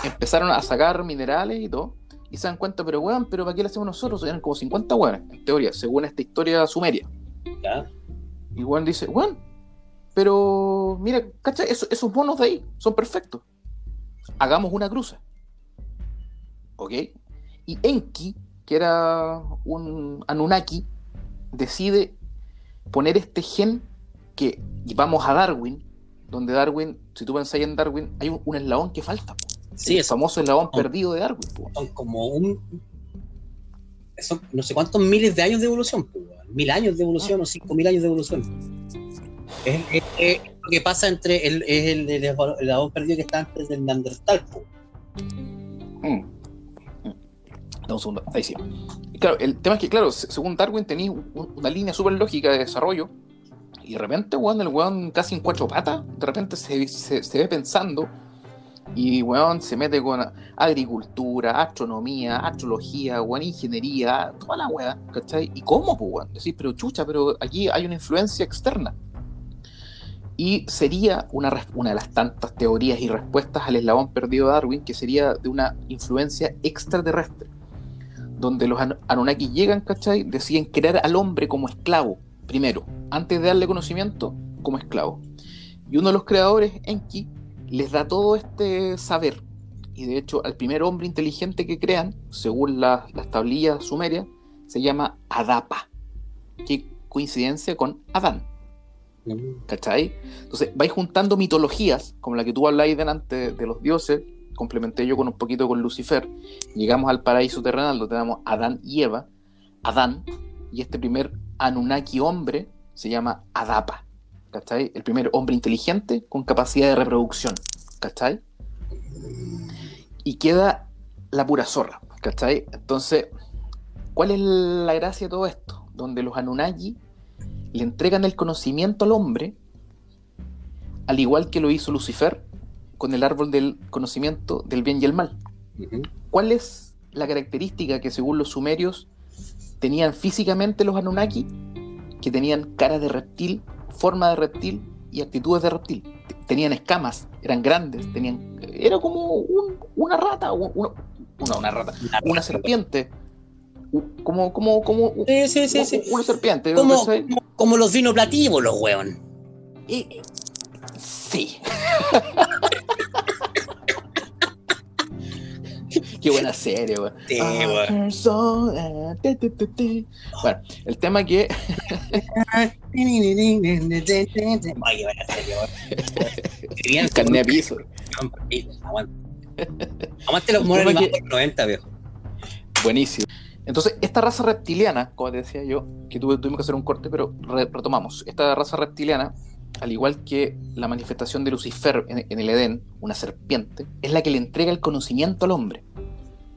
Empezaron a sacar minerales y todo, y se dan cuenta, pero weón, pero ¿para qué lo hacemos nosotros? Eran como 50 weones, en teoría, según esta historia sumeria. ¿ya? Y weón dice, weón, pero mira, ¿cachai? Esos, esos monos de ahí son perfectos. Hagamos una cruza. ¿Ok? Y Enki, que era un Anunnaki, decide poner este gen que, y vamos a Darwin, donde Darwin, si tú pensás en Darwin, hay un, un eslabón que falta. po. Sí, el es- famoso eslabón perdido de Darwin. po. son como un. Son no sé cuántos miles de años de evolución, weón. mil años de evolución o cinco mil años de evolución. Es, es- es lo que pasa entre el, es el, el, el perdido que está antes del Neandertal. Mm. Un segundo. Ahí sí. Claro, el tema es que, claro, se- según Darwin tenía un- una línea súper lógica de desarrollo. Y de repente, weón, el weón casi en cuatro patas, de repente se, se- ve pensando. Y weón se mete con agricultura, astronomía, astrología, weón, ingeniería, toda la weá, ¿cachai? ¿Y cómo, weón? Decís, pero chucha, pero aquí hay una influencia externa. Y sería una, una de las tantas teorías y respuestas al eslabón perdido de Darwin, que sería de una influencia extraterrestre, donde los Anu- Anunnaki llegan, ¿cachai? Deciden crear al hombre como esclavo, primero, antes de darle conocimiento, como esclavo. Y uno de los creadores, Enki, les da todo este saber. Y de hecho, al primer hombre inteligente que crean, según la- las tablillas sumerias, se llama Adapa. Qué coincidencia con Adán. ¿Cachai? Entonces vais juntando mitologías, como la que tú habláis delante de los dioses, complementé yo con un poquito con Lucifer, llegamos al paraíso terrenal donde tenemos Adán y Eva, Adán, y este primer Anunnaki hombre se llama Adapa, ¿cachai? El primer hombre inteligente con capacidad de reproducción, ¿cachai? Y queda la pura zorra, ¿cachai? Entonces, ¿cuál es la gracia de todo esto? Donde los Anunnaki le entregan el conocimiento al hombre, al igual que lo hizo Lucifer con el árbol del conocimiento del bien y el mal. ¿Cuál es la característica que según los sumerios tenían físicamente los Anunnaki? Que tenían cara de reptil, forma de reptil y actitudes de reptil. Tenían escamas, eran grandes, tenían era como un- una rata, un- una, una, una rata, una serpiente, como como como u- Sí, sí, sí, sí. una serpiente, Como, como, como los dinoplativos, los weón. Y- sí. Qué buena serie, weón. Sí, te. Bueno, el tema que Oye, buena serie, weón. Escribían carne a piso. Aguante los monos que... 90, viejo. Buenísimo. Entonces, esta raza reptiliana, como te decía yo, que tuve, tuvimos que hacer un corte, pero retomamos. Esta raza reptiliana, al igual que la manifestación de Lucifer en, en, el Edén, una serpiente, es la que le entrega el conocimiento al hombre.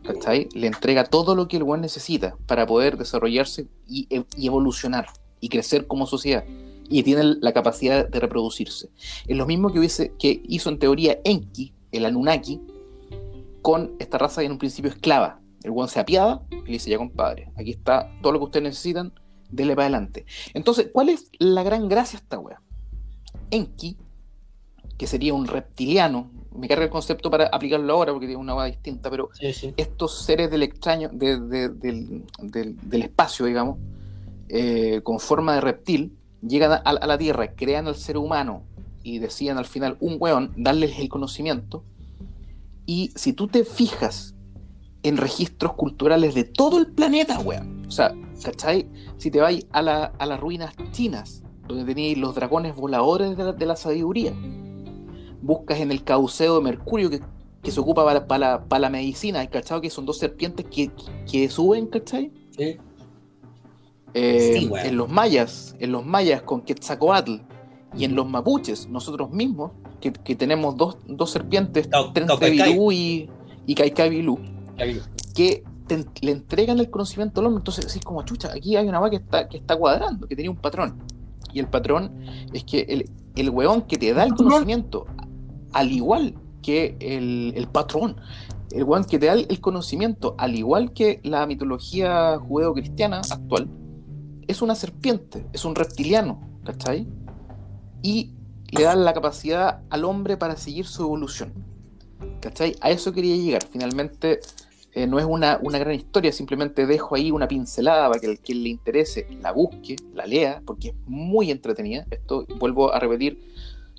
¿Cachai? Le entrega todo lo que el buen necesita para poder desarrollarse y, y evolucionar y crecer como sociedad y tiene la capacidad de reproducirse. Es lo mismo que, hubiese, que hizo en teoría Enki, el Anunnaki, con esta raza que en un principio esclava. El buen se apiada y le dice, ya compadre, aquí está todo lo que ustedes necesitan, dele para adelante. Entonces, ¿cuál es la gran gracia de esta wea? Enki, que sería un reptiliano, me carga el concepto para aplicarlo ahora porque tiene una wea distinta, pero estos seres del extraño, del, del, espacio, digamos, eh, con forma de reptil, llegan a, la Tierra, crean al ser humano y decían al final un weón, darles el conocimiento. Y si tú te fijas en registros culturales de todo el planeta, weón, o sea, ¿cachai? Si te vas a, las ruinas chinas, donde tenéis los dragones voladores de la, sabiduría, buscas en el cauceo de Mercurio que, se ocupa para, para, la, medicina, ¿cachai? Que son dos serpientes que, que suben, ¿cachai? Sí. Eh, en los mayas, en los mayas con Quetzalcoatl y en los mapuches, nosotros mismos, que, tenemos dos, serpientes, Trentevilú y, y que le entregan el conocimiento al hombre. Entonces decís como, chucha, aquí hay una vaca que está, que está cuadrando, que tiene un patrón. Y el patrón es que el, el weón que te da el conocimiento, al igual que el, el patrón, el weón que te da el conocimiento, al igual que la mitología judeo-cristiana actual, es una serpiente, es un reptiliano, ¿cachai? Y le dan la capacidad al hombre para seguir su evolución. ¿Cachai? A eso quería llegar. Finalmente, eh, no es una, gran historia, simplemente dejo ahí una pincelada para que el quien le interese la busque, la lea, porque es muy entretenida. Esto, vuelvo a repetir,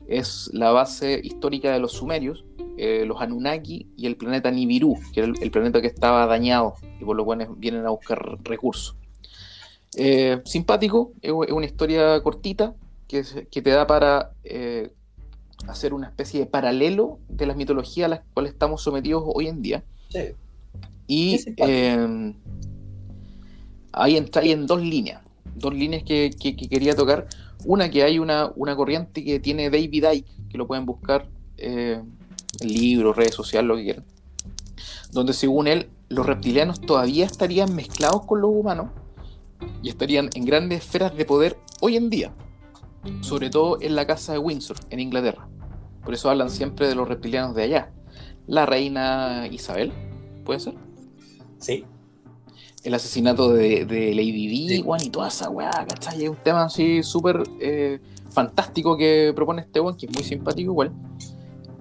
es la base histórica de los sumerios, eh, los Anunnaki y el planeta Nibiru, que era el, planeta que estaba dañado y por lo cual vienen a buscar recursos. Eh, simpático, es una historia cortita que, te da para hacer una especie de paralelo de las mitologías a las cuales estamos sometidos hoy en día. Y eh, ahí entra en dos líneas, dos líneas que, quería tocar. Una que hay una, una, corriente que tiene David Icke, que lo pueden buscar en libros, redes sociales, lo que quieran, donde según él los reptilianos todavía estarían mezclados con los humanos y estarían en grandes esferas de poder hoy en día, sobre todo en la casa de Windsor, en Inglaterra. Por eso hablan siempre de los reptilianos de allá. La reina Isabel, ¿puede ser? Sí. El asesinato de, Lady Di, y toda esa weá, ¿cachai? Es un tema así súper eh, fantástico que propone este weón, que es muy simpático igual.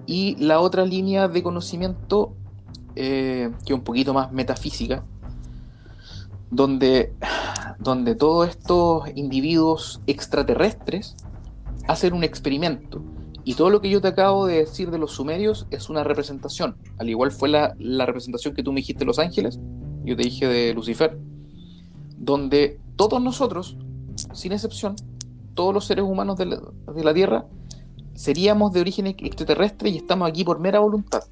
Y la otra línea de conocimiento, eh, que es un poquito más metafísica, donde, donde todos estos individuos extraterrestres hacen un experimento. Y todo lo que yo te acabo de decir de los sumerios es una representación. Al igual fue la, representación que tú me dijiste de Los Ángeles, yo te dije de Lucifer, donde todos nosotros, sin excepción, todos los seres humanos de la, Tierra, seríamos de origen extraterrestre y estamos aquí por mera voluntad.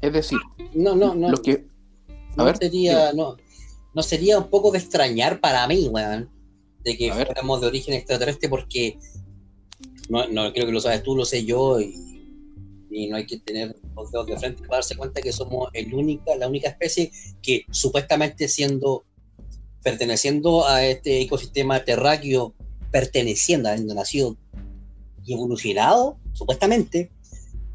Es decir, no, no, no. Los que, a ver, sería, no, no sería un poco de extrañar para mí, weón, de que fuéramos de origen extraterrestre porque no, no creo que lo sabes tú, lo sé yo y, no hay que tener los dedos de frente para darse cuenta que somos el única, la única especie que supuestamente siendo perteneciendo a este ecosistema terráqueo, perteneciendo, habiendo nacido y evolucionado, supuestamente,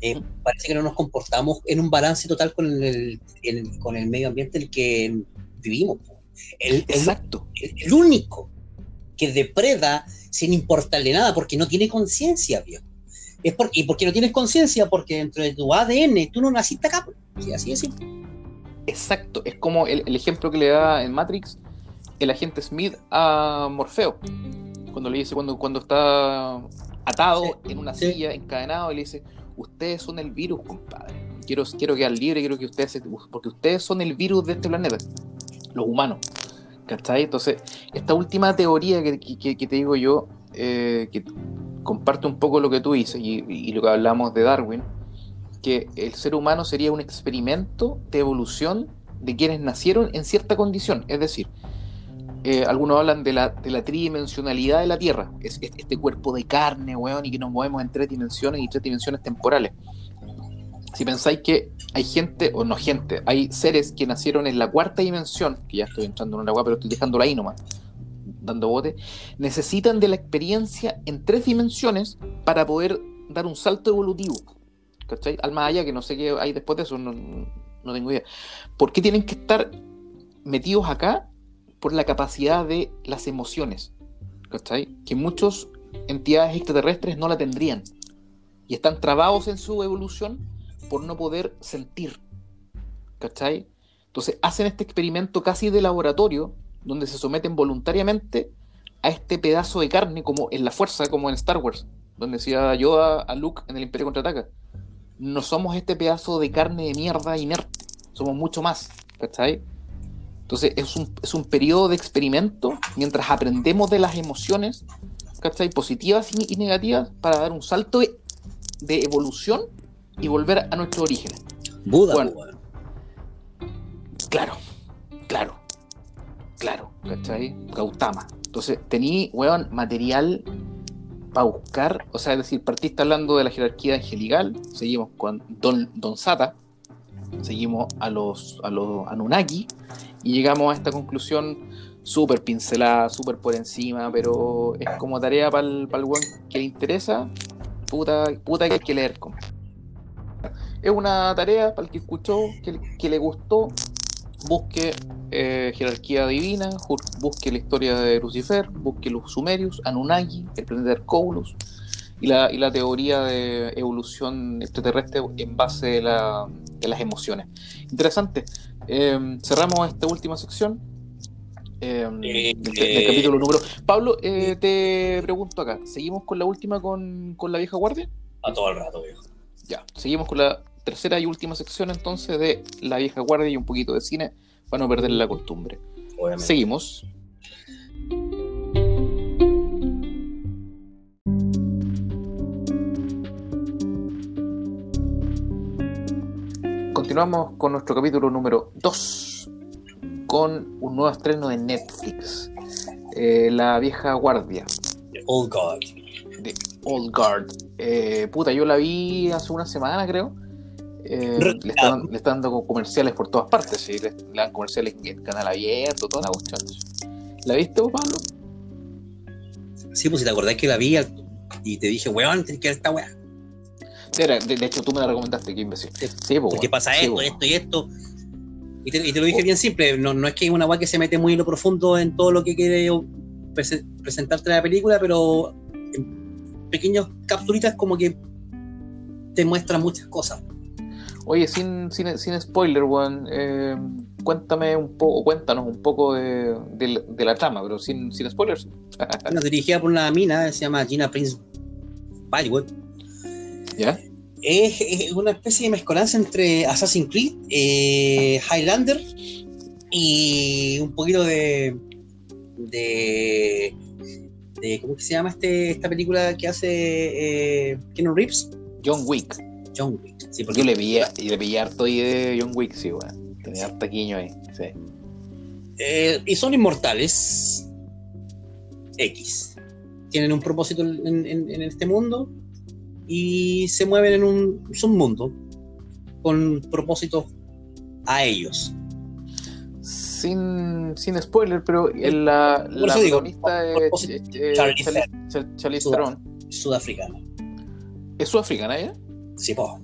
eh, parece que no nos comportamos en un balance total con el, con el medio ambiente en el que vivimos. El, Exacto. El, único que depreda sin importarle nada porque no tiene conciencia, viejo. Es porque, ¿Y por qué no tienes conciencia? Porque dentro de tu ADN tú no naciste acá. Pues. así es Exacto. Es como el, ejemplo que le da en Matrix el agente Smith a Morfeo. Cuando le dice, cuando, cuando está atado en una silla, encadenado, y le dice, ustedes son el virus, compadre. Quiero, quiero quedar libre, quiero que ustedes, porque ustedes son el virus de este planeta los humanos. ¿Cachai? Entonces, esta última teoría que, te digo yo, eh, que comparte un poco lo que tú dices y, lo que hablamos de Darwin, que el ser humano sería un experimento de evolución de quienes nacieron en cierta condición. Es decir, eh, algunos hablan de la, tridimensionalidad de la Tierra, es, este cuerpo de carne, weón, y que nos movemos en tres dimensiones y tres dimensiones temporales. Si pensáis que hay gente, o no gente, hay seres que nacieron en la cuarta dimensión, que ya estoy entrando en una agua, pero estoy dejándola ahí nomás, dando bote, necesitan de la experiencia en tres dimensiones para poder dar un salto evolutivo. ¿Cachai? Al más allá, que no sé qué hay después de eso, no, no tengo idea. ¿Por qué tienen que estar metidos acá? Por la capacidad de las emociones. ¿Cachai? Que muchas entidades extraterrestres no la tendrían. Y están trabados en su evolución por no poder sentir. ¿Cachai? Entonces hacen este experimento casi de laboratorio, donde se someten voluntariamente a este pedazo de carne, como en la fuerza, como en Star Wars, donde decía Yoda a Luke en el Imperio Contraataca no somos este pedazo de carne de mierda inerte, somos mucho más, ¿cachai? Entonces es un, es un periodo de experimento mientras aprendemos de las emociones, ¿cachai? Positivas y, negativas para dar un salto de, evolución y volver a nuestro origen. Buda, bueno, Claro, claro, claro, ¿cachai? Gautama. Entonces, tení, weón, material para buscar, o sea, es decir, partiste hablando de la jerarquía angelical, seguimos con Don, Don Sata, seguimos a los, a los Anunnaki y llegamos a esta conclusión súper pincelada, súper por encima, pero es como tarea para el, para que le interesa, puta, puta que hay que leer. Es una tarea para el que escuchó, que, que le gustó, busque eh, jerarquía divina, busque la historia de Lucifer, busque los sumerios, Anunnaki, el planeta Hercólus y la, y la teoría de evolución extraterrestre en base de, las emociones. Interesante. Em, cerramos esta última sección. Em, eh, del, capítulo número. Pablo, eh, te pregunto acá, ¿seguimos con la última con, con la vieja guardia? A todo el rato, viejo. Ya, seguimos con la tercera y última sección entonces de La vieja guardia y un poquito de cine para no perder la costumbre. Seguimos. Continuamos con nuestro capítulo número 2 con un nuevo estreno de Netflix, eh, La vieja guardia. The Old Guard. The Old Guard. Eh, puta, yo la vi hace una semana creo eh, le, están, dando comerciales por todas partes, ¿sí? le, dan comerciales en canal abierto, toda la cuestión. ¿La viste vos, Pablo? Sí, pues si te acordás que la vi y te dije, weón, tienes que ver esta weá. De, hecho, tú me la recomendaste, qué imbécil. Sí, pues, porque pasa esto, esto y esto. Y te, lo dije oh. bien simple, no, no es que es una weá que se mete muy en lo profundo en todo lo que quiere presentarte la película, pero en pequeños capsulitas como que te muestra muchas cosas. Oye, sin, sin, sin spoiler, Juan, eh, cuéntame un poco, cuéntanos un poco de, la trama, pero sin, sin spoilers. bueno, dirigida por una mina, se llama Gina Prince Bywood. ¿Ya? Es, una especie de mezcolanza entre Assassin's Creed, eh, Highlander y un poquito de, de, de ¿cómo se llama este, esta película que hace eh, Keanu Reeves? John Wick. John Wick. Sí, porque yo le vi, le vi harto ahí de John Wick, sí, weón. Tenía harto quiño ahí, sí. Eh, y son inmortales. X. Tienen un propósito en, este mundo y se mueven en un submundo con propósitos a ellos. Sin, sin spoiler, pero la, la protagonista es Charlie Theron. Sudafricana. ¿Es sudafricana ella? Sí, po.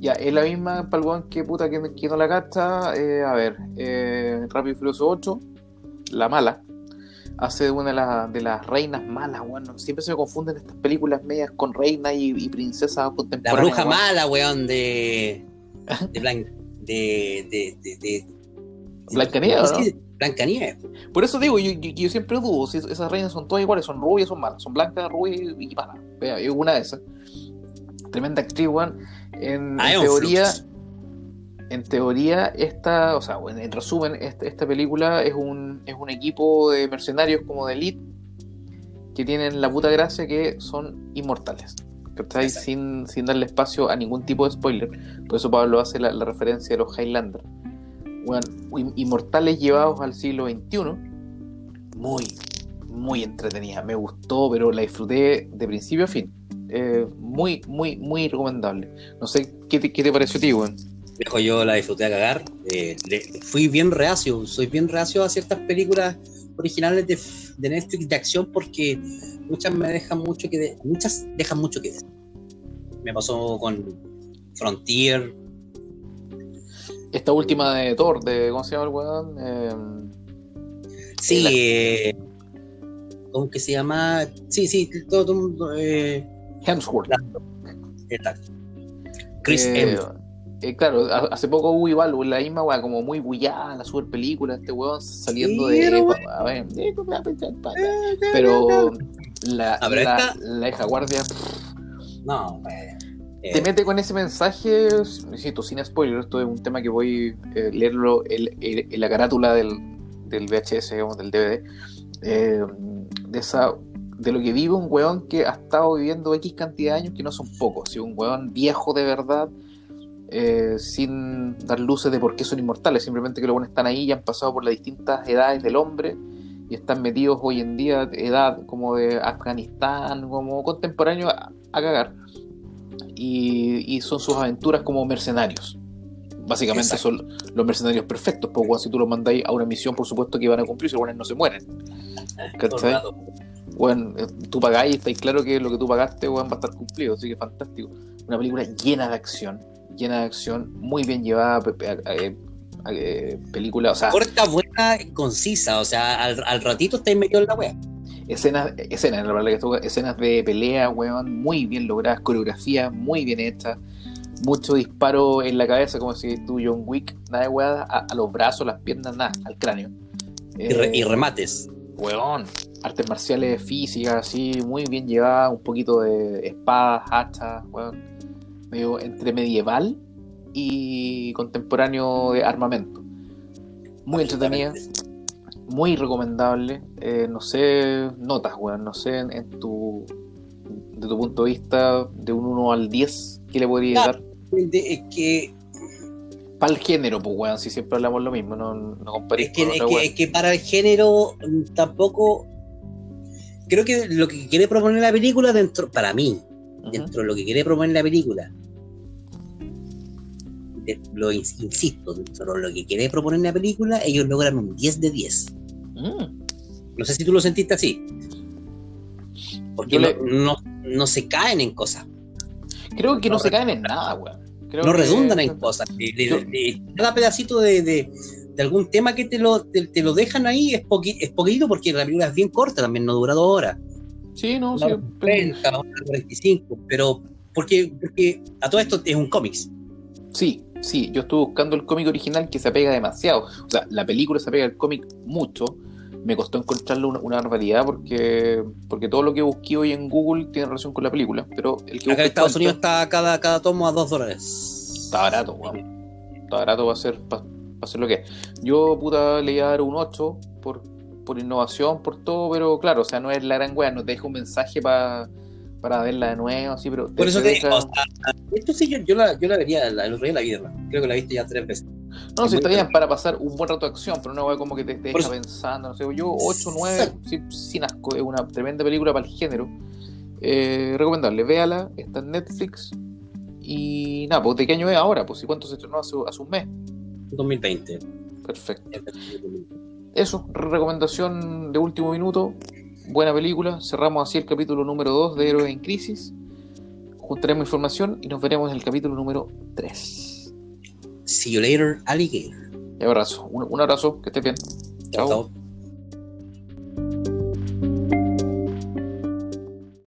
Ya, es la misma palguán que puta que, no la gasta. Eh, a ver, eh, Rápido y Furioso 8, la mala. Hace de una de, las reinas malas, weón. Siempre se me confunden estas películas medias con reinas y, princesas contemporáneas. La bruja mala, weón, de. de, Blanc, de, de, de, de Blancanieves, ¿no? Blancanieves. Por eso digo, yo, yo, siempre dudo si esas reinas son todas iguales, son rubias, son malas, son blancas, rubias y malas. Vea, una de esas. Tremenda actriz, weón. En, teoría, en teoría, esta, o sea, en resumen, esta, película es un, es un equipo de mercenarios como de elite que tienen la puta gracia que son inmortales. ¿cachai? Sin, sin darle espacio a ningún tipo de spoiler. Por eso Pablo hace la, referencia de los Highlanders. Bueno, inmortales llevados al siglo XXI. Muy, muy entretenida. Me gustó, pero la disfruté de principio a fin. Eh, muy, muy, muy recomendable. No sé qué te, qué te pareció a ti, weón. Dejo yo la disfruté a cagar. Eh, fui bien reacio, soy bien reacio a ciertas películas originales de, de, Netflix de acción porque muchas me dejan mucho que muchas dejan mucho que Me pasó con Frontier. Esta última de Thor, de ¿cómo se llama el weón? Eh, sí, eh, ¿cómo que se llama? Sí, sí, todo, eh, Hemsworth. Exacto. Chris eh, eh, claro, hace poco hubo igual, la misma weá, como muy bullada, la super película, este weón saliendo de. A ver, pero la, la, la, hija guardia. No, eh. Te mete con ese mensaje, insisto, sin spoiler, esto es un tema que voy a eh, leerlo en la carátula del, del VHS, digamos, del DVD, eh, de esa de lo que vive un weón que ha estado viviendo X cantidad de años, que no son pocos, si un weón viejo de verdad, eh, sin dar luces de por qué son inmortales, simplemente que los buenos están ahí y han pasado por las distintas edades del hombre y están metidos hoy en día, edad como de Afganistán, como contemporáneo a, cagar. Y, son sus aventuras como mercenarios. Básicamente son los mercenarios perfectos, porque si tú los mandáis a una misión, por supuesto que van a cumplir, si los no se mueren. Bueno, eh, tú pagáis y estáis claro que lo que tú pagaste va a estar cumplido, así que fantástico. Una película llena de acción, llena de acción, muy bien llevada, eh, eh, película, o sea... Corta, buena, concisa, o sea, al, ratito estáis metido en la wea. Escenas, escenas, la verdad que escenas de pelea, weón, muy bien logradas, coreografía muy bien hecha, mucho disparo en la cabeza, como si tú John Wick, nada de weá, a, los brazos, las piernas, nada, al cráneo. y, y, remates. Weón, artes marciales físicas, así, muy bien llevadas, un poquito de espadas, hachas, weón medio entre medieval y contemporáneo de armamento. Muy entretenida, muy recomendable. Eh, no sé, notas, weón, no sé en, tu de tu punto de vista, de un 1 al 10, ¿qué le podría dar? Es que para el género, pues weón, si siempre hablamos lo mismo, no, no es que, es, que, para el género mm, tampoco creo que lo que quiere proponer la película dentro, para mí, dentro de lo que quiere proponer la película, lo insisto, dentro de lo que quiere proponer la película, ellos logran un 10 de 10. Mm. No sé si tú lo sentiste así. Porque no, no, se caen en cosas. Creo que no, se caen en nada, weón. no redundan en cosas. cada pedacito de, de, algún tema que te lo, te, lo dejan ahí es, es poquito porque la película es bien corta, también no dura dos horas. Sí, no, sí. 30, 45, pero porque, porque a todo esto es un cómics. Sí, sí, yo estuve buscando el cómic original que se apega demasiado. O sea, la película se apega al cómic mucho. Me costó encontrarle una, una, barbaridad porque, porque todo lo que busqué hoy en Google tiene relación con la película. Pero el que Acá en Estados Unidos está cada, cada tomo a dos dólares. Está barato, weón. Está barato va a ser, ser lo que es. Yo, puta, le iba a dar un 8 por, por innovación, por todo, pero claro, o sea, no es la gran weá, no te deja un mensaje para para verla de nuevo, así, pero... Por eso te digo, esto sí, yo, la, yo la vería, el otro día la vi, creo que la viste ya tres veces. No, si está bien para pasar un buen rato de acción, pero no como que te, deja pensando, no sé, yo 8, 9, sin asco, es una tremenda película para el género. Eh, recomendable, véala, está en Netflix. Y nada, pues ¿de qué año es ahora? Pues, ¿y cuánto se estrenó hace, hace un mes? 2020. Perfecto. Eso, recomendación de último minuto buena película. Cerramos así el capítulo número 2 de Héroes en Crisis. Juntaremos información y nos veremos en el capítulo número 3. See you later, alligator. Un abrazo, un, abrazo, que estés bien. chao.